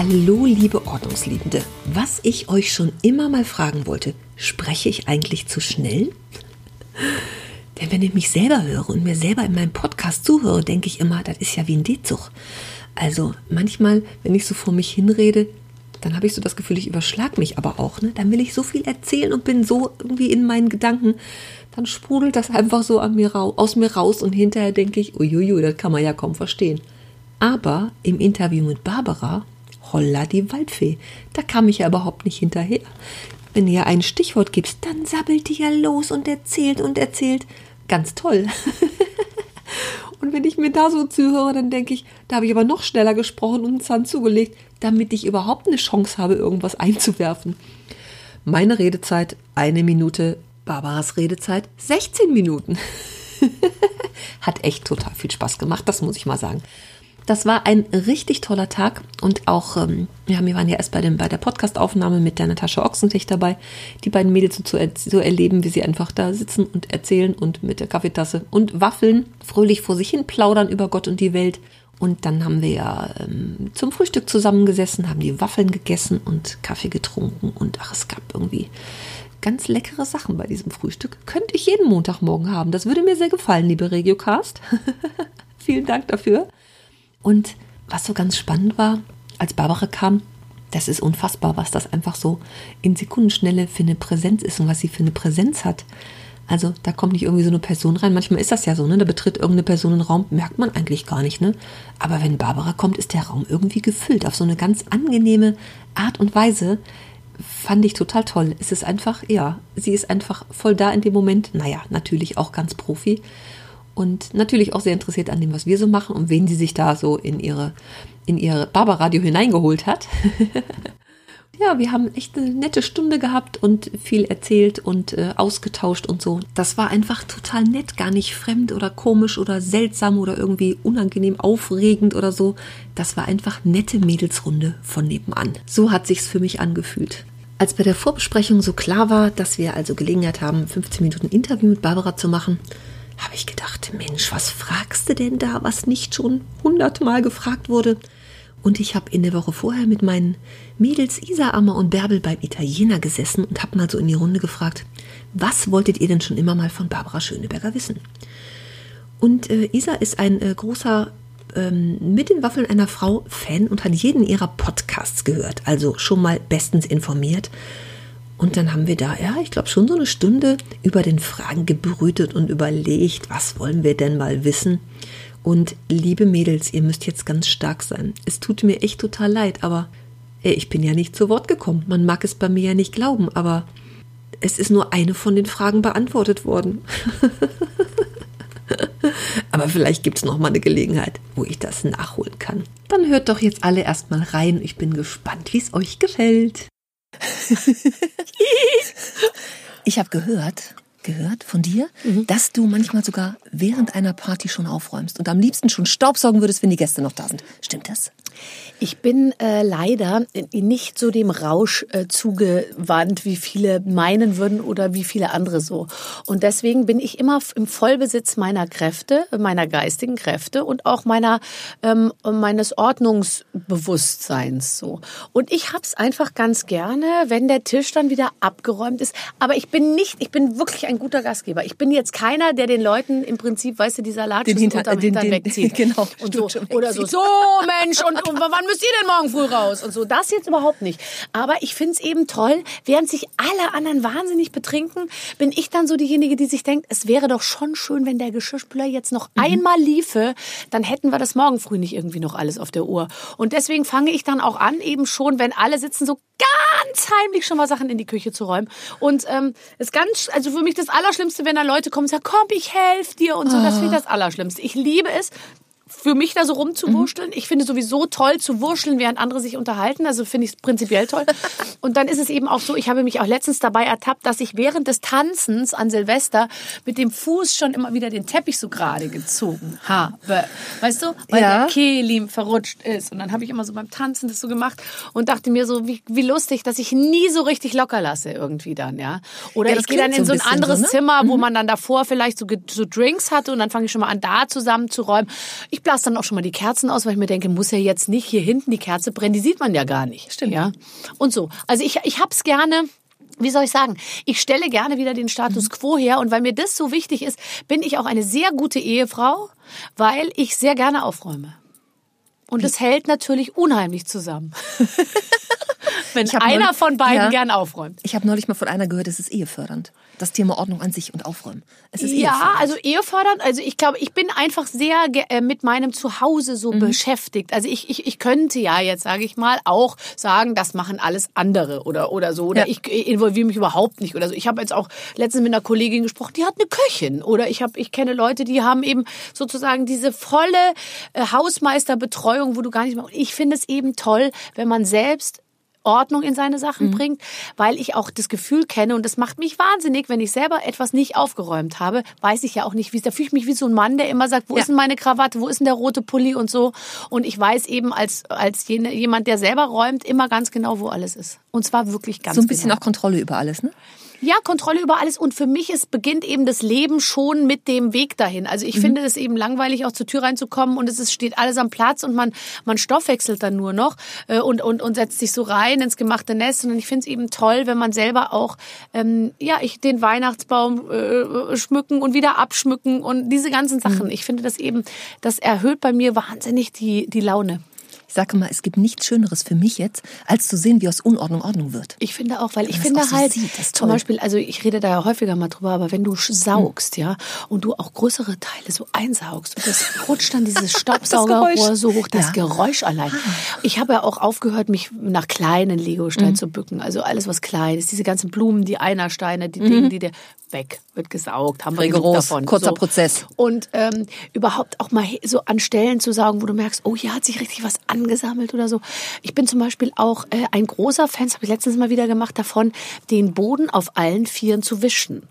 Hallo, liebe Ordnungsliebende. Was ich euch schon immer mal fragen wollte, spreche ich eigentlich zu schnell? Denn wenn ich mich selber höre und mir selber in meinem Podcast zuhöre, denke ich immer, das ist ja wie ein D-Zug. Also manchmal, wenn ich so vor mich hinrede, dann habe ich so das Gefühl, ich überschlag mich aber auch. Ne? Dann will ich so viel erzählen und bin so irgendwie in meinen Gedanken. Dann sprudelt das einfach so mir aus mir raus und hinterher denke ich, uiuiui, das kann man ja kaum verstehen. Aber im Interview mit Barbara Holla die Waldfee. Da kam ich ja überhaupt nicht hinterher. Wenn ihr ein Stichwort gibst, dann sabbelt die ja los und erzählt und erzählt. Ganz toll. und wenn ich mir da so zuhöre, dann denke ich, da habe ich aber noch schneller gesprochen und einen Zahn zugelegt, damit ich überhaupt eine Chance habe, irgendwas einzuwerfen. Meine Redezeit eine Minute, Barbaras Redezeit 16 Minuten. Hat echt total viel Spaß gemacht, das muss ich mal sagen. Das war ein richtig toller Tag und auch, ähm, ja, wir waren ja erst bei, dem, bei der Podcastaufnahme mit der Natascha Ochsentich dabei, die beiden Mädels so zu, so erleben, wie sie einfach da sitzen und erzählen und mit der Kaffeetasse und Waffeln fröhlich vor sich hin plaudern über Gott und die Welt. Und dann haben wir ja ähm, zum Frühstück zusammengesessen, haben die Waffeln gegessen und Kaffee getrunken und ach, es gab irgendwie ganz leckere Sachen bei diesem Frühstück. Könnte ich jeden Montagmorgen haben. Das würde mir sehr gefallen, liebe Regiocast. Vielen Dank dafür. Und was so ganz spannend war, als Barbara kam, das ist unfassbar, was das einfach so in Sekundenschnelle für eine Präsenz ist und was sie für eine Präsenz hat. Also da kommt nicht irgendwie so eine Person rein. Manchmal ist das ja so, ne? Da betritt irgendeine Person einen Raum, merkt man eigentlich gar nicht, ne? Aber wenn Barbara kommt, ist der Raum irgendwie gefüllt auf so eine ganz angenehme Art und Weise. Fand ich total toll. Es ist einfach, ja, sie ist einfach voll da in dem Moment. Naja, natürlich auch ganz Profi und natürlich auch sehr interessiert an dem, was wir so machen und wen sie sich da so in ihre, in ihre Barbaradio hineingeholt hat. ja, wir haben echt eine nette Stunde gehabt und viel erzählt und äh, ausgetauscht und so. Das war einfach total nett, gar nicht fremd oder komisch oder seltsam oder irgendwie unangenehm aufregend oder so. Das war einfach nette Mädelsrunde von nebenan. So hat sich's für mich angefühlt. Als bei der Vorbesprechung so klar war, dass wir also Gelegenheit haben, 15 Minuten Interview mit Barbara zu machen, habe ich gedacht, Mensch, was fragst du denn da, was nicht schon hundertmal gefragt wurde? Und ich habe in der Woche vorher mit meinen Mädels Isa, Amma und Bärbel beim Italiener gesessen und habe mal so in die Runde gefragt, was wolltet ihr denn schon immer mal von Barbara Schöneberger wissen? Und äh, Isa ist ein äh, großer ähm, mit den Waffeln einer Frau Fan und hat jeden ihrer Podcasts gehört, also schon mal bestens informiert und dann haben wir da, ja, ich glaube schon so eine Stunde über den Fragen gebrütet und überlegt, was wollen wir denn mal wissen. Und liebe Mädels, ihr müsst jetzt ganz stark sein. Es tut mir echt total leid, aber ey, ich bin ja nicht zu Wort gekommen. Man mag es bei mir ja nicht glauben, aber es ist nur eine von den Fragen beantwortet worden. aber vielleicht gibt es noch mal eine Gelegenheit, wo ich das nachholen kann. Dann hört doch jetzt alle erstmal rein. Ich bin gespannt, wie es euch gefällt. ich habe gehört, gehört von dir, mhm. dass du manchmal sogar während einer Party schon aufräumst und am liebsten schon Staubsaugen würdest, wenn die Gäste noch da sind. Stimmt das? Ich bin äh, leider nicht so dem Rausch äh, zugewandt, wie viele meinen würden oder wie viele andere so. Und deswegen bin ich immer im Vollbesitz meiner Kräfte, meiner geistigen Kräfte und auch meiner ähm, meines Ordnungsbewusstseins so. Und ich hab's einfach ganz gerne, wenn der Tisch dann wieder abgeräumt ist. Aber ich bin nicht, ich bin wirklich ein guter Gastgeber. Ich bin jetzt keiner, der den Leuten im Prinzip, weißt du, die Salatschüssel Hinter, unterm den, Hintern den, wegzieht. Genau. Und so, oder so, so Mensch und und wann müsst ihr denn morgen früh raus? Und so, das jetzt überhaupt nicht. Aber ich finde es eben toll, während sich alle anderen wahnsinnig betrinken, bin ich dann so diejenige, die sich denkt, es wäre doch schon schön, wenn der Geschirrspüler jetzt noch mhm. einmal liefe, dann hätten wir das morgen früh nicht irgendwie noch alles auf der Uhr. Und deswegen fange ich dann auch an, eben schon, wenn alle sitzen, so ganz heimlich schon mal Sachen in die Küche zu räumen. Und ähm, ist ganz, also für mich das Allerschlimmste, wenn da Leute kommen und sagen, komm, ich helfe dir und so. Das finde ich das Allerschlimmste. Ich liebe es, für mich da so rumzuwurschteln. Mhm. Ich finde sowieso toll zu wurschteln, während andere sich unterhalten. Also finde ich es prinzipiell toll. Und dann ist es eben auch so, ich habe mich auch letztens dabei ertappt, dass ich während des Tanzens an Silvester mit dem Fuß schon immer wieder den Teppich so gerade gezogen habe. Weißt du? Weil ja. der Kehlim verrutscht ist. Und dann habe ich immer so beim Tanzen das so gemacht und dachte mir so, wie, wie lustig, dass ich nie so richtig locker lasse irgendwie dann, ja. Oder ja, ich gehe dann in so ein, so ein anderes so, ne? Zimmer, wo mhm. man dann davor vielleicht so, so Drinks hatte und dann fange ich schon mal an, da zusammenzuräumen. Ich blase dann auch schon mal die Kerzen aus, weil ich mir denke, muss ja jetzt nicht hier hinten die Kerze brennen, die sieht man ja gar nicht. Stimmt. Ja. Und so. Also ich, ich hab's gerne wie soll ich sagen, ich stelle gerne wieder den Status mhm. quo her und weil mir das so wichtig ist, bin ich auch eine sehr gute Ehefrau, weil ich sehr gerne aufräume. Und es hält natürlich unheimlich zusammen. Wenn einer neulich, von beiden ja, gern aufräumt. Ich habe neulich mal von einer gehört, es ist ehefördernd das Thema Ordnung an sich und Aufräumen. Es ist ja, also ehefördernd. Also ich glaube, ich bin einfach sehr äh, mit meinem Zuhause so mhm. beschäftigt. Also ich, ich, ich könnte ja jetzt, sage ich mal, auch sagen, das machen alles andere oder, oder so. Oder ja. ich involviere mich überhaupt nicht oder so. Ich habe jetzt auch letztens mit einer Kollegin gesprochen, die hat eine Köchin. Oder ich, hab, ich kenne Leute, die haben eben sozusagen diese volle äh, Hausmeisterbetreuung, wo du gar nicht mehr... Ich finde es eben toll, wenn man selbst Ordnung in seine Sachen mhm. bringt, weil ich auch das Gefühl kenne und das macht mich wahnsinnig, wenn ich selber etwas nicht aufgeräumt habe, weiß ich ja auch nicht, wie es da fühle ich mich wie so ein Mann, der immer sagt, wo ja. ist denn meine Krawatte, wo ist denn der rote Pulli und so und ich weiß eben als als jene, jemand, der selber räumt, immer ganz genau, wo alles ist und zwar wirklich ganz so ein bisschen genau. auch Kontrolle über alles, ne? Ja, Kontrolle über alles. Und für mich ist, beginnt eben das Leben schon mit dem Weg dahin. Also ich mhm. finde es eben langweilig, auch zur Tür reinzukommen und es ist, steht alles am Platz und man, man stoffwechselt dann nur noch äh, und, und, und setzt sich so rein ins gemachte Nest. Und ich finde es eben toll, wenn man selber auch, ähm, ja, ich den Weihnachtsbaum äh, schmücken und wieder abschmücken und diese ganzen Sachen. Mhm. Ich finde das eben, das erhöht bei mir wahnsinnig die, die Laune. Ich sage mal, es gibt nichts Schöneres für mich jetzt, als zu sehen, wie aus Unordnung Ordnung wird. Ich finde auch, weil ich finde so halt, sieht, zum Beispiel, also ich rede da ja häufiger mal drüber, aber wenn du saugst, hm. ja, und du auch größere Teile so einsaugst und das rutscht dann dieses Staubsaugerrohr so hoch, das ja. Geräusch allein. Ah. Ich habe ja auch aufgehört, mich nach kleinen Legosteinen mhm. zu bücken. Also alles, was klein ist, diese ganzen Blumen, die Einersteine, die mhm. Dinge, die der weg wird gesaugt, haben wir Rigoros, davon. Kurzer so. Prozess. Und ähm, überhaupt auch mal so an Stellen zu saugen, wo du merkst, oh, hier hat sich richtig was angesammelt oder so. Ich bin zum Beispiel auch äh, ein großer Fan, das habe ich letztens mal wieder gemacht, davon, den Boden auf allen Vieren zu wischen.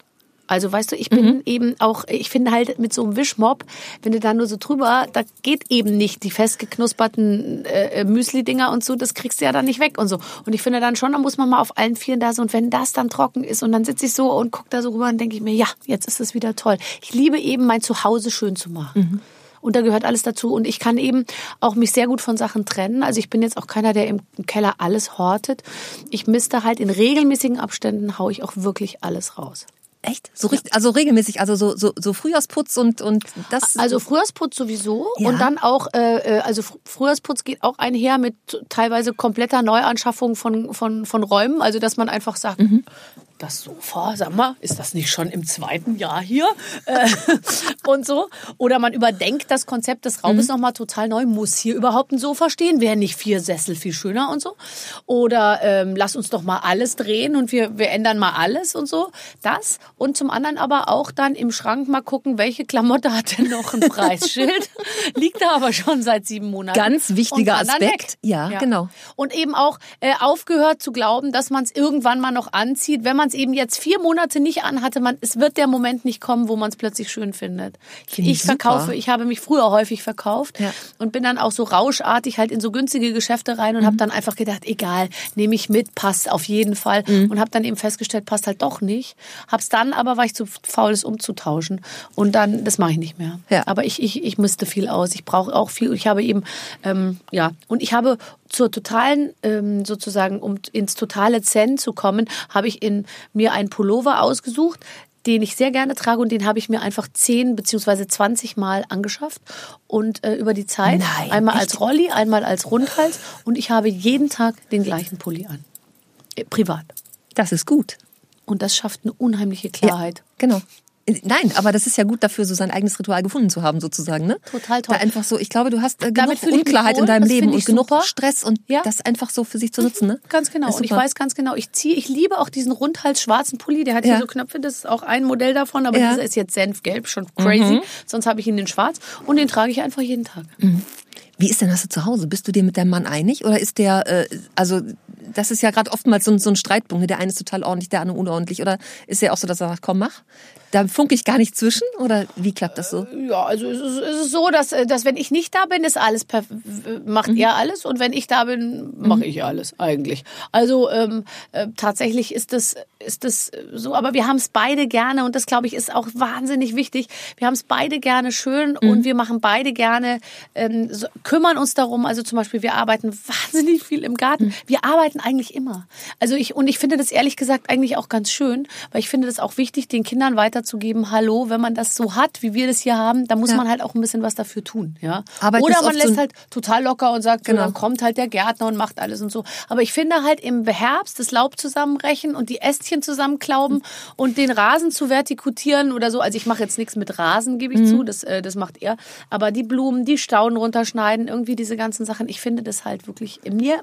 Also weißt du, ich bin mhm. eben auch, ich finde halt mit so einem Wischmob, wenn du da nur so drüber, da geht eben nicht die festgeknusperten äh, Müsli-Dinger und so, das kriegst du ja dann nicht weg und so. Und ich finde dann schon, da muss man mal auf allen Vieren da so und wenn das dann trocken ist und dann sitze ich so und gucke da so rüber und denke ich mir, ja, jetzt ist es wieder toll. Ich liebe eben mein Zuhause schön zu machen. Mhm. Und da gehört alles dazu. Und ich kann eben auch mich sehr gut von Sachen trennen. Also ich bin jetzt auch keiner, der im Keller alles hortet. Ich misste halt in regelmäßigen Abständen, haue ich auch wirklich alles raus. Echt? So richtig, also regelmäßig, also so, so, so Frühjahrsputz und, und das. Also Frühjahrsputz sowieso ja. und dann auch, äh, äh also Frühjahrsputz geht auch einher mit teilweise kompletter Neuanschaffung von, von, von Räumen. Also dass man einfach sagt, mhm das Sofa, sag mal, ist das nicht schon im zweiten Jahr hier? Äh, und so. Oder man überdenkt das Konzept des Raumes mhm. nochmal total neu. Muss hier überhaupt ein Sofa stehen? Wären nicht vier Sessel viel schöner und so? Oder ähm, lass uns doch mal alles drehen und wir, wir ändern mal alles und so. Das. Und zum anderen aber auch dann im Schrank mal gucken, welche Klamotte hat denn noch ein Preisschild? Liegt da aber schon seit sieben Monaten. Ganz wichtiger Aspekt. Ja, ja, genau. Und eben auch äh, aufgehört zu glauben, dass man es irgendwann mal noch anzieht, wenn man man es eben jetzt vier Monate nicht anhatte, man, es wird der Moment nicht kommen, wo man es plötzlich schön findet. Ich, ich verkaufe, ich habe mich früher häufig verkauft ja. und bin dann auch so rauschartig halt in so günstige Geschäfte rein und mhm. habe dann einfach gedacht, egal, nehme ich mit, passt auf jeden Fall mhm. und habe dann eben festgestellt, passt halt doch nicht. Hab's dann aber, war ich zu faul, es umzutauschen und dann, das mache ich nicht mehr. Ja. Aber ich, ich, ich müsste viel aus. Ich brauche auch viel. Ich habe eben, ähm, ja, und ich habe zur totalen, ähm, sozusagen, um ins totale Zen zu kommen, habe ich in mir einen Pullover ausgesucht, den ich sehr gerne trage und den habe ich mir einfach 10 beziehungsweise 20 Mal angeschafft und äh, über die Zeit Nein, einmal echt? als Rolli, einmal als Rundhals und ich habe jeden Tag den gleichen Pulli an. Äh, privat. Das ist gut. Und das schafft eine unheimliche Klarheit. Ja, genau. Nein, aber das ist ja gut dafür, so sein eigenes Ritual gefunden zu haben, sozusagen. Ne? Total toll. Da einfach so, ich glaube, du hast äh, genug Unklarheit in wohl, deinem das Leben und genug super. Stress und Ja. das einfach so für sich zu nutzen. Ne? Ganz genau. Und ich weiß ganz genau, ich ziehe, ich liebe auch diesen rundhals schwarzen Pulli. Der hat Ja. hier so Knöpfe, das ist auch ein Modell davon, aber Ja. Mhm. dieser ist jetzt senfgelb, schon crazy. Sonst habe ich ihn in schwarz und den trage ich einfach jeden Tag. Wie ist denn das zu Hause? Bist du dir mit deinem Mann einig oder ist der, äh, also das ist ja gerade oftmals so, ein- so ein Streitpunkt. ne? Der eine ist total ordentlich, der andere unordentlich. Oder ist er auch so, dass er sagt, komm, mach? Da funke ich gar nicht zwischen? Oder wie klappt das so? Ja, also es ist, es ist so, dass, äh, dass wenn ich nicht da bin, ist alles macht Mhm. er alles und wenn ich da bin, mache ich alles eigentlich. Also ähm, äh, tatsächlich ist das ist das so, aber wir haben es beide gerne und das glaube ich ist auch wahnsinnig wichtig. Wir haben es beide gerne schön Mhm. und wir machen beide gerne ähm, so, kümmern uns darum. Also zum Beispiel wir arbeiten wahnsinnig viel im Garten. Mhm. Wir arbeiten eigentlich immer. Also ich und ich finde das ehrlich gesagt eigentlich auch ganz schön, weil ich finde das auch wichtig, den Kindern weiterzugeben. Hallo, wenn man das so hat, wie wir das hier haben, dann muss Ja. man halt auch ein bisschen was dafür tun. Ja. Arbeiten Oder man so lässt ein- halt total locker und sagt, Genau. so, dann kommt halt der Gärtner und macht alles und so. Aber ich finde halt im Herbst das Laub zusammenrechen und die Ästchen zusammenklauben und den Rasen zu vertikutieren oder so. Also ich mache jetzt nichts mit Rasen, gebe ich Mhm. zu, das, äh, das macht er. Aber die Blumen, die Stauden runterschneiden, irgendwie diese ganzen Sachen, ich finde das halt wirklich, mir,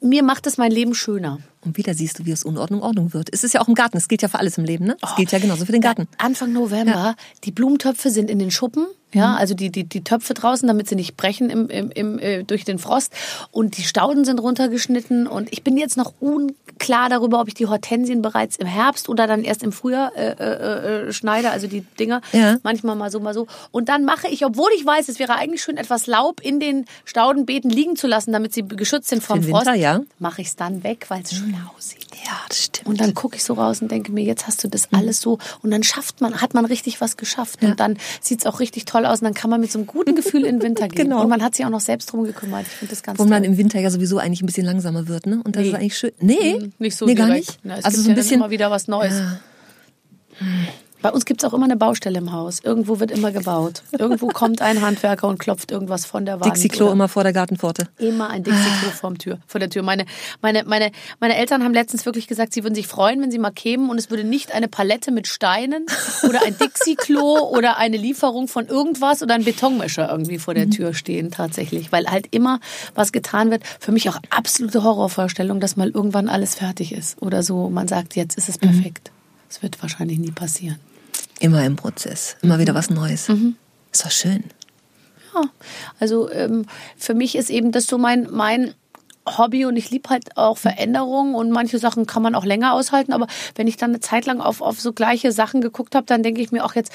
mir macht es mein Leben schöner. Und wieder siehst du, wie aus Unordnung Ordnung wird. Es ist ja auch im Garten. Es gilt ja für alles im Leben, ne? Oh. Es gilt ja genauso für den Garten. Anfang November, die Blumentöpfe sind in den Schuppen. Ja, also die, die, die Töpfe draußen, damit sie nicht brechen im, im, im, äh, durch den Frost. Und die Stauden sind runtergeschnitten. Und ich bin jetzt noch unklar darüber, ob ich die Hortensien bereits im Herbst oder dann erst im Frühjahr äh, äh, äh, schneide, also die Dinger. Ja. Manchmal mal so, mal so. Und dann mache ich, obwohl ich weiß, es wäre eigentlich schön, etwas Laub in den Staudenbeeten liegen zu lassen, damit sie geschützt sind vom den Frost, Winter, ja. mache ich es dann weg, weil es schön aussieht. Ja, das stimmt. Und dann gucke ich so raus und denke mir, jetzt hast du das alles so und dann schafft man, hat man richtig was geschafft und dann sieht's auch richtig toll aus und dann kann man mit so einem guten Gefühl in den Winter gehen. Genau. Und man hat sich auch noch selbst drum gekümmert. Ich finde das ganz Wo man toll. im Winter ja sowieso eigentlich ein bisschen langsamer wird, ne? Und das Nee. ist eigentlich schön. Nee, Hm, Nicht so nee, gar direkt. nicht. Na, es also gibt so ein ja bisschen immer wieder was Neues. Bei uns gibt's auch immer eine Baustelle im Haus. Irgendwo wird immer gebaut. Irgendwo kommt ein Handwerker und klopft irgendwas von der Wand. Dixie-Klo immer vor der Gartenpforte. Immer ein Dixie-Klo vorm Tür, vor der Tür. Meine, meine, meine, meine Eltern haben letztens wirklich gesagt, sie würden sich freuen, wenn sie mal kämen und es würde nicht eine Palette mit Steinen oder ein Dixie-Klo oder eine Lieferung von irgendwas oder ein Betonmischer irgendwie vor der Tür stehen tatsächlich. Weil halt immer was getan wird. Für mich auch absolute Horrorvorstellung, dass mal irgendwann alles fertig ist. Oder so, man sagt, jetzt ist es perfekt. Das wird wahrscheinlich nie passieren. Immer im Prozess. Immer wieder was Neues. Mhm. Ist doch schön. Ja, also ähm, für mich ist eben das so mein, mein Hobby und ich liebe halt auch Veränderungen und manche Sachen kann man auch länger aushalten, aber wenn ich dann eine Zeit lang auf, auf so gleiche Sachen geguckt habe, dann denke ich mir auch jetzt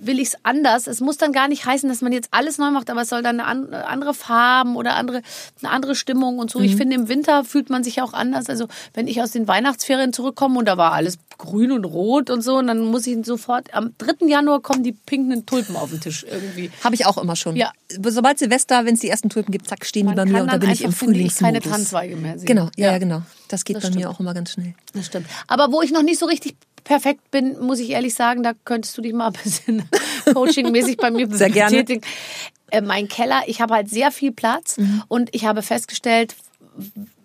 will ich es anders. Es muss dann gar nicht heißen, dass man jetzt alles neu macht, aber es soll dann eine an- andere Farben oder andere, eine andere Stimmung und so. Ich finde, im Winter fühlt man sich auch anders. Also wenn ich aus den Weihnachtsferien zurückkomme und da war alles grün und rot und so, und dann muss ich sofort, am 3. Januar kommen die pinken Tulpen auf den Tisch irgendwie. Habe ich auch immer schon. Ja. Sobald Silvester, wenn es die ersten Tulpen gibt, zack, stehen die Man bei mir und da dann bin ich im finde ich, Frühlingsmodus. keine Tannenzweige mehr sehen. Genau, ja, ja, genau. Das geht Das bei mir stimmt. auch immer ganz schnell. Das stimmt. Aber wo ich noch nicht so richtig perfekt bin, muss ich ehrlich sagen, da könntest du dich mal ein bisschen coachingmäßig bei mir Sehr gerne. betätigen. Äh, mein Keller, ich habe halt sehr viel Platz Mhm. und ich habe festgestellt,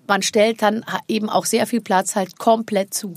man stellt dann eben auch sehr viel Platz halt komplett zu.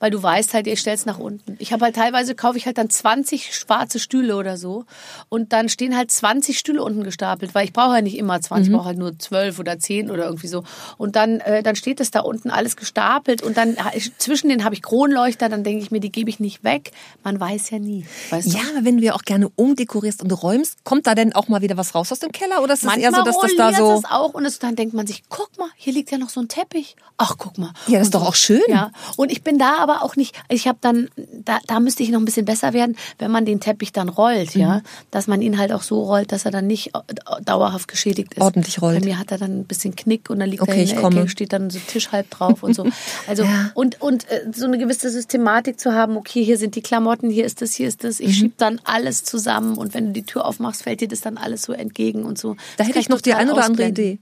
Weil du weißt halt, ihr stellst nach unten. Ich habe halt teilweise kaufe ich halt dann 20 schwarze Stühle oder so und dann stehen halt 20 Stühle unten gestapelt, weil ich brauche ja nicht immer 20, ich brauche halt nur 12 oder 10 oder irgendwie so. Und dann äh, dann steht es da unten alles gestapelt und dann zwischen denen habe ich Kronleuchter, dann denke ich mir, die gebe ich nicht weg. Man weiß ja nie, weißt du? Ja, aber wenn du ja auch gerne umdekorierst und räumst, kommt da denn auch mal wieder was raus aus dem Keller? Oder ist es eher so, dass das da so. es auch und es, dann denkt man sich, guck mal, hier liegt ja noch so ein Teppich. Ach, guck mal. Ja, das ist doch auch schön. Ja, und ich bin da aber auch nicht, ich habe dann, da, da müsste ich noch ein bisschen besser werden, wenn man den Teppich dann rollt, Mhm. ja, dass man ihn halt auch so rollt, dass er dann nicht äh, dauerhaft geschädigt ist. Ordentlich rollt. Bei mir hat er dann ein bisschen Knick und dann liegt Okay, er in ich der komme. Ecke, steht dann so Tisch halb drauf und so. Also Ja. und und äh, so eine gewisse Systematik zu haben, okay, hier sind die Klamotten, hier ist das, hier ist das. Ich Mhm. schieb dann alles zusammen und wenn du die Tür aufmachst, fällt dir das dann alles so entgegen und so. Da Das hätte ich noch die eine oder andere. Idee.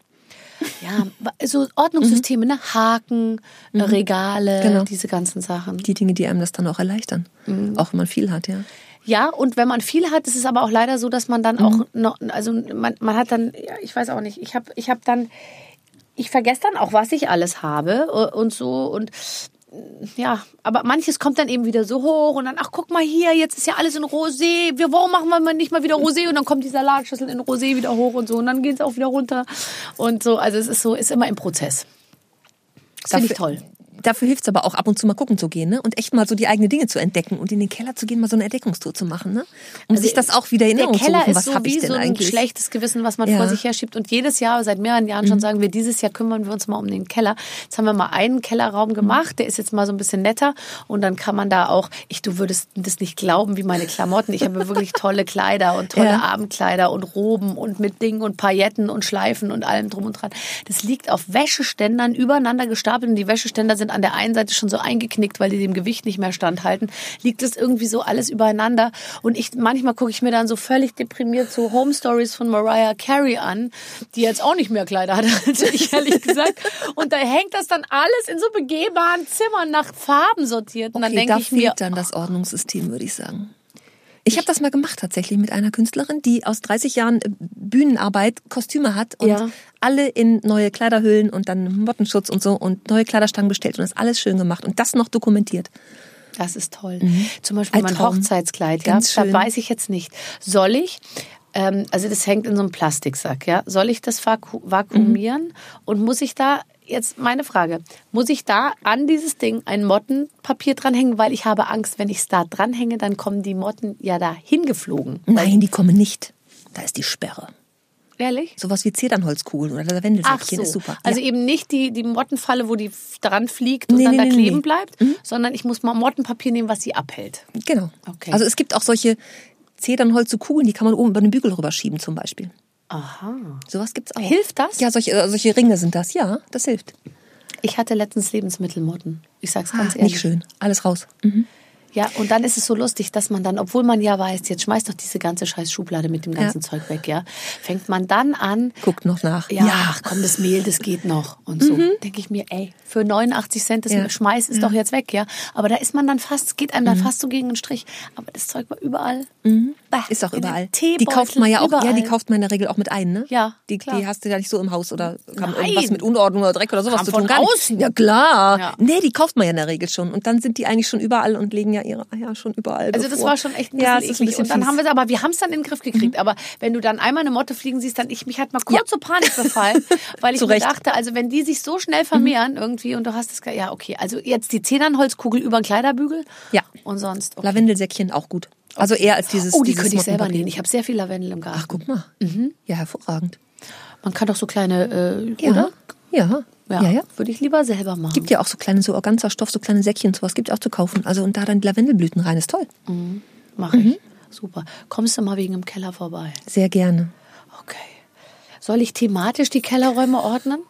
Ja, so Ordnungssysteme, ne? Haken, äh, Regale, Genau. diese ganzen Sachen. Die Dinge, die einem das dann auch erleichtern. Auch wenn man viel hat, ja. Ja, und wenn man viel hat, ist es aber auch leider so, dass man dann auch noch, also man, man hat dann, ja, ich weiß auch nicht, ich habe ich hab dann, ich vergesse dann auch, was ich alles habe äh, und so und ja, aber manches kommt dann eben wieder so hoch und dann, ach guck mal hier, jetzt ist ja alles in Rosé. Wir, warum machen wir mal nicht mal wieder Rosé? Und dann kommt die Salatschüssel in Rosé wieder hoch und so und dann geht es auch wieder runter und so. Also es ist so, ist immer im Prozess. Das finde ich toll. Dafür hilft es aber auch ab und zu mal gucken zu gehen ne? und echt mal so die eigenen Dinge zu entdecken und in den Keller zu gehen, mal so eine Entdeckungstour zu machen. Ne? Um sich das auch wieder in Der Erinnerung zu Keller rufen, ist was so habe ich denn so ein eigentlich? schlechtes Gewissen, was man Ja. Mhm. vor sich herschiebt. Und jedes Jahr, seit mehreren Jahren schon, sagen wir, dieses Jahr kümmern wir uns mal um den Keller. Jetzt haben wir mal einen Kellerraum gemacht, der ist jetzt mal so ein bisschen netter. Und dann kann man da auch, ich, du würdest das nicht glauben, wie meine Klamotten. Ich habe wirklich tolle Kleider und tolle Ja. Abendkleider und Roben und mit Dingen und Pailletten und Schleifen und allem drum und dran. Das liegt auf Wäscheständern übereinander gestapelt und die Wäscheständer sind an der einen Seite schon so eingeknickt, weil die dem Gewicht nicht mehr standhalten. Liegt es irgendwie so alles übereinander und ich manchmal gucke ich mir dann so völlig deprimiert so Home Stories von Mariah Carey an, die jetzt auch nicht mehr Kleider hat als ich ehrlich gesagt und da hängt das dann alles in so begehbaren Zimmern nach Farben sortiert und dann Okay, denke da ich mir fehlt dann das Ordnungssystem, würde ich sagen. Ich habe das mal gemacht tatsächlich mit einer Künstlerin, die aus 30 Jahren äh, Bühnenarbeit Kostüme hat und Ja. alle in neue Kleiderhüllen und dann Mottenschutz und so und neue Kleiderstangen bestellt und das alles schön gemacht und das noch dokumentiert. Das ist toll. Zum Beispiel Ein mein Traum. Hochzeitskleid, ja, Ganz da schön. weiß ich jetzt nicht. Soll ich, ähm, also das hängt in so einem Plastiksack, ja, soll ich das vaku vakuumieren und muss ich da, jetzt meine Frage, muss ich da an dieses Ding ein Mottenpapier dranhängen, weil ich habe Angst, wenn ich es da dranhänge, dann kommen die Motten ja da hingeflogen. Nein, die kommen nicht. Da ist die Sperre. Ehrlich? Sowas wie Zedernholzkugeln oder Lavendelsäckchen so. ist super. Also ja. eben nicht die, die Mottenfalle, wo die dran fliegt und Nee, dann nee, da nee, kleben bleibt, sondern ich muss mal Mottenpapier nehmen, was sie abhält. Genau. Okay. Also es gibt auch solche Zedernholz zu Kugeln, die kann man oben über den Bügel rüberschieben zum Beispiel. Aha. Sowas gibt's auch. Hilft das? Ja, solche, äh, solche Ringe sind das. Ja, das hilft. Ich hatte letztens Lebensmittelmotten. Ich sag's ganz ehrlich. Ah, Nicht schön. Alles raus. Mhm. Ja, und dann ist es so lustig, dass man dann, obwohl man ja weiß, jetzt schmeißt doch diese ganze scheiß Schublade mit dem ganzen Zeug weg, ja, fängt man dann an, Guckt noch nach. ja, ach komm, das Mehl, das geht noch und so. Denke ich mir, ey, für 89 Cent das Mhm. Ja. Schmeiß ist doch jetzt weg, ja. Aber da ist man dann fast, es geht einem dann fast so gegen den Strich. Aber das Zeug war überall. Mhm. Ist auch überall. Die kauft man ja auch, ja, die überall. kauft man in der Regel auch mit ein, ne? Ja, Die, klar. die hast du ja nicht so im Haus oder kann Nein. irgendwas mit Unordnung oder Dreck oder sowas Kam zu von tun. Nicht. außen. Ja, klar. Ja. Nee, die kauft man ja in der Regel schon. Und dann sind die eigentlich schon überall und legen ja ihre Eier schon überall. Also das bevor. war schon echt ein bisschen ja, ist ein bisschen und dann fies. haben wir es, aber wir haben es dann in den Griff gekriegt. Aber wenn du dann einmal eine Motte fliegen siehst, dann ich mich hat mal kurz so Panik befallen, weil ich mir dachte, also wenn die sich so schnell vermehren irgendwie und du hast es, ja okay, also jetzt die Zedernholzkugel über den Kleiderbügel. Ja. Und sonst. Okay. Lavendelsäckchen auch gut. Also eher als dieses. Oh, die dieses könnte ich selber nähen. Ich habe sehr viel Lavendel im Garten. Ach, guck mal. Ja, hervorragend. Man kann doch so kleine, äh, Ja. oder? Ja. Ja, ja, ja. Würde ich lieber selber machen. Gibt ja auch so kleine, so Organza-Stoff, so kleine Säckchen, sowas gibt auch zu kaufen. Also und da dann Lavendelblüten rein, ist toll. Mache ich. Mhm. Super. Kommst du mal wegen im Keller vorbei? Sehr gerne. Okay. Soll ich thematisch die Kellerräume ordnen?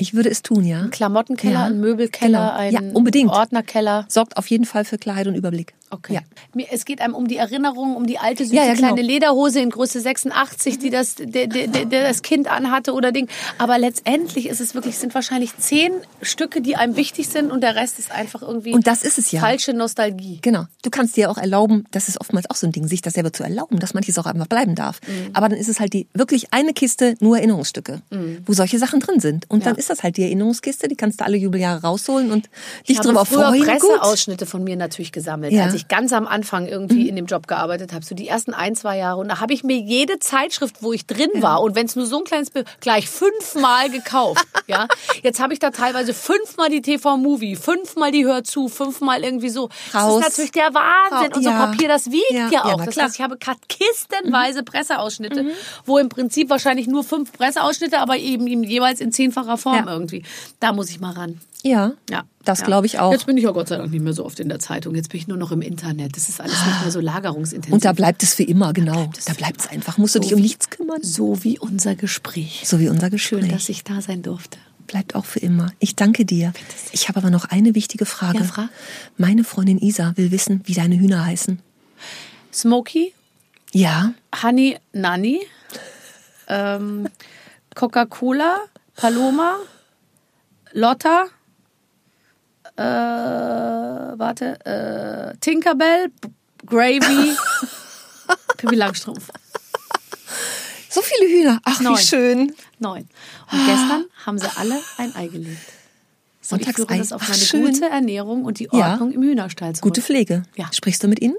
Ich würde es tun, ja. Ein Klamottenkeller, Ja, ein Möbelkeller, genau. ein Ja, unbedingt. Ordnerkeller. Sorgt auf jeden Fall für Klarheit und Überblick. Okay. Ja. Mir, es geht einem um die Erinnerung, um die alte süße Ja, ja, genau. kleine Lederhose in Größe 86, die das, der, der, der, das Kind anhatte oder Ding. Aber letztendlich ist es wirklich, sind wahrscheinlich zehn Stücke, die einem wichtig sind und der Rest ist einfach irgendwie Und das ist es ja. falsche Nostalgie. Genau. Du kannst dir auch erlauben, das ist oftmals auch so ein Ding, sich das selber zu erlauben, dass manches auch einfach bleiben darf. Mhm. Aber dann ist es halt die wirklich eine Kiste nur Erinnerungsstücke, wo solche Sachen drin sind. Und dann Ja. ist das halt die Erinnerungskiste, die kannst du alle Jubeljahre rausholen und dich Ich habe drüber früher freuen. Presseausschnitte von mir natürlich gesammelt, Ja. Mhm. Ich ganz am Anfang irgendwie in dem Job gearbeitet habe, so die ersten ein, zwei Jahre. Und da habe ich mir jede Zeitschrift, wo ich drin war, und wenn es nur so ein kleines Bild, gleich fünfmal gekauft. ja, Jetzt habe ich da teilweise fünfmal die TV-Movie, fünfmal die Hör zu, fünfmal irgendwie so. Das Raus. ist natürlich der Wahnsinn. Und so Ja. Papier, das wiegt Ja. ja, Ja, auch. na das heißt, ich habe kistenweise Presseausschnitte, wo im Prinzip wahrscheinlich nur fünf Presseausschnitte, aber eben eben jeweils in zehnfacher Form Ja. irgendwie. Da muss ich mal ran. Ja, Ja. Das ja. glaube ich auch. Jetzt bin ich ja Gott sei Dank nicht mehr so oft in der Zeitung. Jetzt bin ich nur noch im Internet. Das ist alles nicht mehr so lagerungsintensiv. Und da bleibt es für immer, genau. Da bleibt es einfach. Musst du dich um nichts kümmern. so wie unser Gespräch. So wie unser Gespräch. Schön, dass ich da sein durfte. Bleibt auch für immer. Ich danke dir. Ich habe aber noch eine wichtige Frage. Ja, frag. Meine Freundin Isa will wissen, wie deine Hühner heißen. Smokey, Ja, Honey Nanny, ähm, Coca-Cola, Paloma, Lotta, äh, warte, äh, Tinkerbell, B- Gravy, Pippi Langstrumpf. So viele Hühner. Ach, Neun. wie schön. Neun. Und gestern haben sie alle ein Ei gelegt. So, ich führe Sonntagsei. das auf Ach, meine schön. gute Ernährung und die Ja. Ordnung im Hühnerstall zurück. Gute Pflege. Ja. Sprichst du mit ihnen?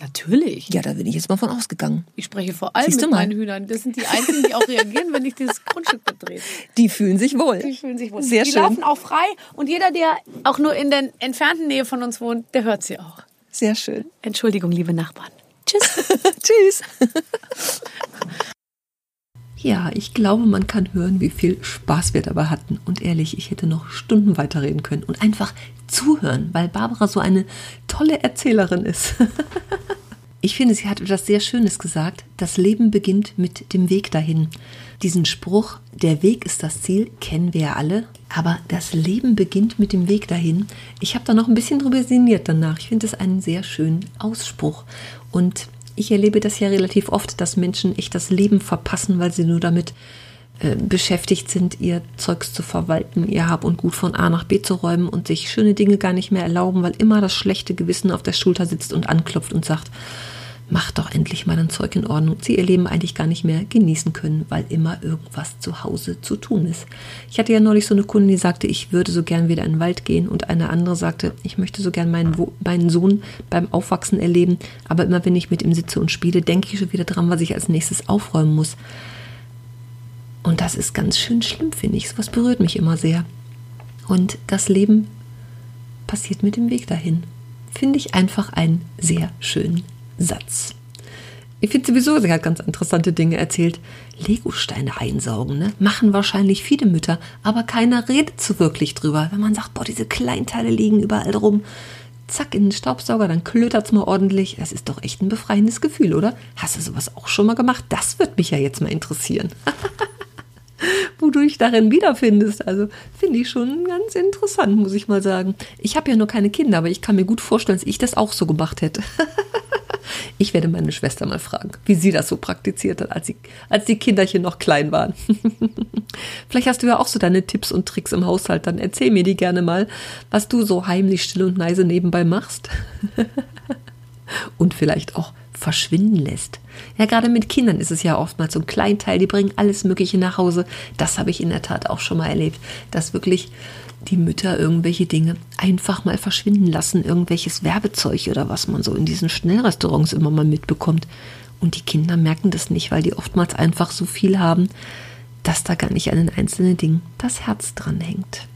Natürlich. Ja, da bin ich jetzt mal von ausgegangen. Ich spreche vor allem Siehst mit meinen Hühnern. Das sind die einzigen, die auch reagieren, wenn ich dieses Grundstück betrete. Die fühlen sich wohl. Die fühlen sich wohl. Sehr die schön. laufen auch frei und jeder, der auch nur in der entfernten Nähe von uns wohnt, der hört sie auch. Sehr schön. Entschuldigung, liebe Nachbarn. Tschüss. Tschüss. Ja, ich glaube, man kann hören, wie viel Spaß wir dabei hatten. Und ehrlich, ich hätte noch Stunden weiterreden können und einfach zuhören, weil Barbara so eine tolle Erzählerin ist. Ich finde, sie hat etwas sehr Schönes gesagt. Das Leben beginnt mit dem Weg dahin. Diesen Spruch, der Weg ist das Ziel, kennen wir ja alle. Aber das Leben beginnt mit dem Weg dahin. Ich habe da noch ein bisschen drüber sinniert danach. Ich finde es einen sehr schönen Ausspruch. Und ich erlebe das ja relativ oft, dass Menschen echt das Leben verpassen, weil sie nur damit äh, beschäftigt sind, ihr Zeugs zu verwalten, ihr Hab und Gut von A nach B zu räumen und sich schöne Dinge gar nicht mehr erlauben, weil immer das schlechte Gewissen auf der Schulter sitzt und anklopft und sagt, mach doch endlich mal dein Zeug in Ordnung. Sie ihr Leben eigentlich gar nicht mehr genießen können, weil immer irgendwas zu Hause zu tun ist. Ich hatte ja neulich so eine Kundin, die sagte, ich würde so gern wieder in den Wald gehen und eine andere sagte, ich möchte so gern meinen, meinen Sohn beim Aufwachsen erleben, aber immer wenn ich mit ihm sitze und spiele, denke ich schon wieder dran, was ich als nächstes aufräumen muss. Und das ist ganz schön schlimm, finde ich. Sowas berührt mich immer sehr. Und das Leben passiert mit dem Weg dahin. Finde ich einfach einen sehr schönen Satz. Ich finde sowieso, sie hat ganz interessante Dinge erzählt. Legosteine einsaugen, ne? Machen wahrscheinlich viele Mütter, aber keiner redet so wirklich drüber. Wenn man sagt, boah, diese Kleinteile liegen überall rum, zack, in den Staubsauger, dann klötert's mal ordentlich. Das ist doch echt ein befreiendes Gefühl, oder? Hast du sowas auch schon mal gemacht? Das wird mich ja jetzt mal interessieren. wo du dich darin wiederfindest. Also finde ich schon ganz interessant, muss ich mal sagen. Ich habe ja nur keine Kinder, aber ich kann mir gut vorstellen, dass ich das auch so gemacht hätte. ich werde meine Schwester mal fragen, wie sie das so praktiziert hat, als, sie, als die Kinderchen noch klein waren. Vielleicht hast du ja auch so deine Tipps und Tricks im Haushalt. Dann erzähl mir die gerne mal, was du so heimlich still und leise nebenbei machst. und vielleicht auch verschwinden lässt. Ja, gerade mit Kindern ist es ja oftmals so ein Kleinteil, die bringen alles Mögliche nach Hause. Das habe ich in der Tat auch schon mal erlebt, dass wirklich die Mütter irgendwelche Dinge einfach mal verschwinden lassen, irgendwelches Werbezeug oder was man so in diesen Schnellrestaurants immer mal mitbekommt. Und die Kinder merken das nicht, weil die oftmals einfach so viel haben, dass da gar nicht an den einzelnen Dingen das Herz dran hängt.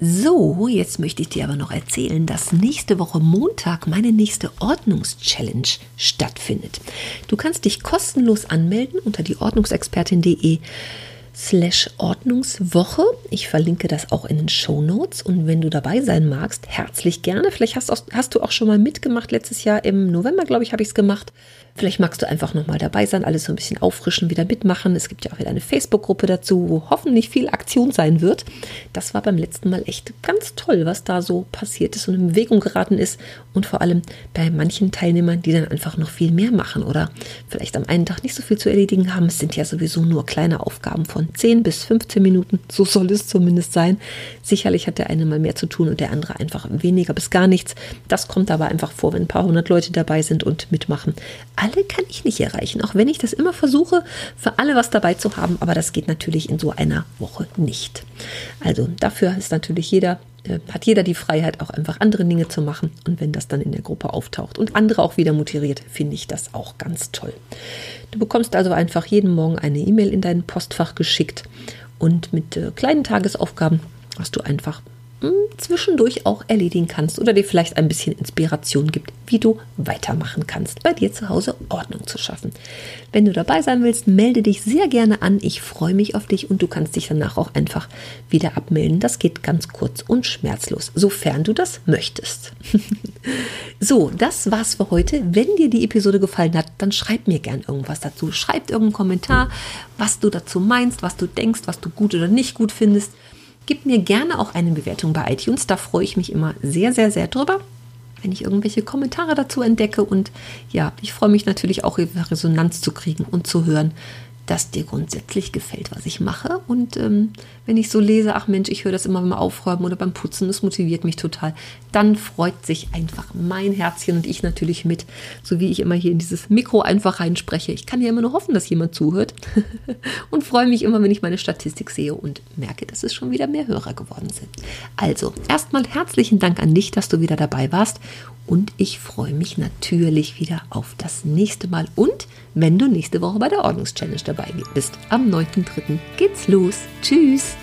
So, jetzt möchte ich dir aber noch erzählen, dass nächste Woche Montag meine nächste Ordnungschallenge stattfindet. Du kannst dich kostenlos anmelden unter dieordnungsexpertin.de slash Ordnungswoche. Ich verlinke das auch in den Show Notes und wenn du dabei sein magst, herzlich gerne. Vielleicht hast, hast du auch schon mal mitgemacht letztes Jahr im November, glaube ich, habe ich es gemacht. Vielleicht magst du einfach nochmal dabei sein, alles so ein bisschen auffrischen, wieder mitmachen. Es gibt ja auch wieder eine Facebook-Gruppe dazu, wo hoffentlich viel Aktion sein wird. Das war beim letzten Mal echt ganz toll, was da so passiert ist und in Bewegung geraten ist. Und vor allem bei manchen Teilnehmern, die dann einfach noch viel mehr machen oder vielleicht am einen Tag nicht so viel zu erledigen haben. Es sind ja sowieso nur kleine Aufgaben von 10 bis 15 Minuten. So soll es zumindest sein. Sicherlich hat der eine mal mehr zu tun und der andere einfach weniger bis gar nichts. Das kommt aber einfach vor, wenn ein paar hundert Leute dabei sind und mitmachen alle kann ich nicht erreichen, auch wenn ich das immer versuche, für alle was dabei zu haben, aber das geht natürlich in so einer Woche nicht. Also dafür ist natürlich jeder, äh, hat jeder die Freiheit, auch einfach andere Dinge zu machen. Und wenn das dann in der Gruppe auftaucht und andere auch wieder motiviert, finde ich das auch ganz toll. Du bekommst also einfach jeden Morgen eine E-Mail in dein Postfach geschickt und mit äh, kleinen Tagesaufgaben hast du einfach zwischendurch auch erledigen kannst oder dir vielleicht ein bisschen Inspiration gibt, wie du weitermachen kannst, bei dir zu Hause Ordnung zu schaffen. Wenn du dabei sein willst, melde dich sehr gerne an. Ich freue mich auf dich und du kannst dich danach auch einfach wieder abmelden. Das geht ganz kurz und schmerzlos, sofern du das möchtest. so, das war's für heute. Wenn dir die Episode gefallen hat, dann schreib mir gern irgendwas dazu. Schreib irgendeinen Kommentar, was du dazu meinst, was du denkst, was du gut oder nicht gut findest. Gib mir gerne auch eine Bewertung bei iTunes. Da freue ich mich immer sehr, sehr, sehr drüber, wenn ich irgendwelche Kommentare dazu entdecke. Und ja, ich freue mich natürlich auch, Resonanz zu kriegen und zu hören, dass dir grundsätzlich gefällt, was ich mache. Und ähm, wenn ich so lese, ach Mensch, ich höre das immer beim Aufräumen oder beim Putzen, das motiviert mich total, dann freut sich einfach mein Herzchen und ich natürlich mit, so wie ich immer hier in dieses Mikro einfach reinspreche. Ich kann ja immer nur hoffen, dass jemand zuhört und freue mich immer, wenn ich meine Statistik sehe und merke, dass es schon wieder mehr Hörer geworden sind. Also, erstmal herzlichen Dank an dich, dass du wieder dabei warst und ich freue mich natürlich wieder auf das nächste Mal und wenn du nächste Woche bei der Ordnungschallenge dabei bist. Am 9.3. geht's los. Tschüss!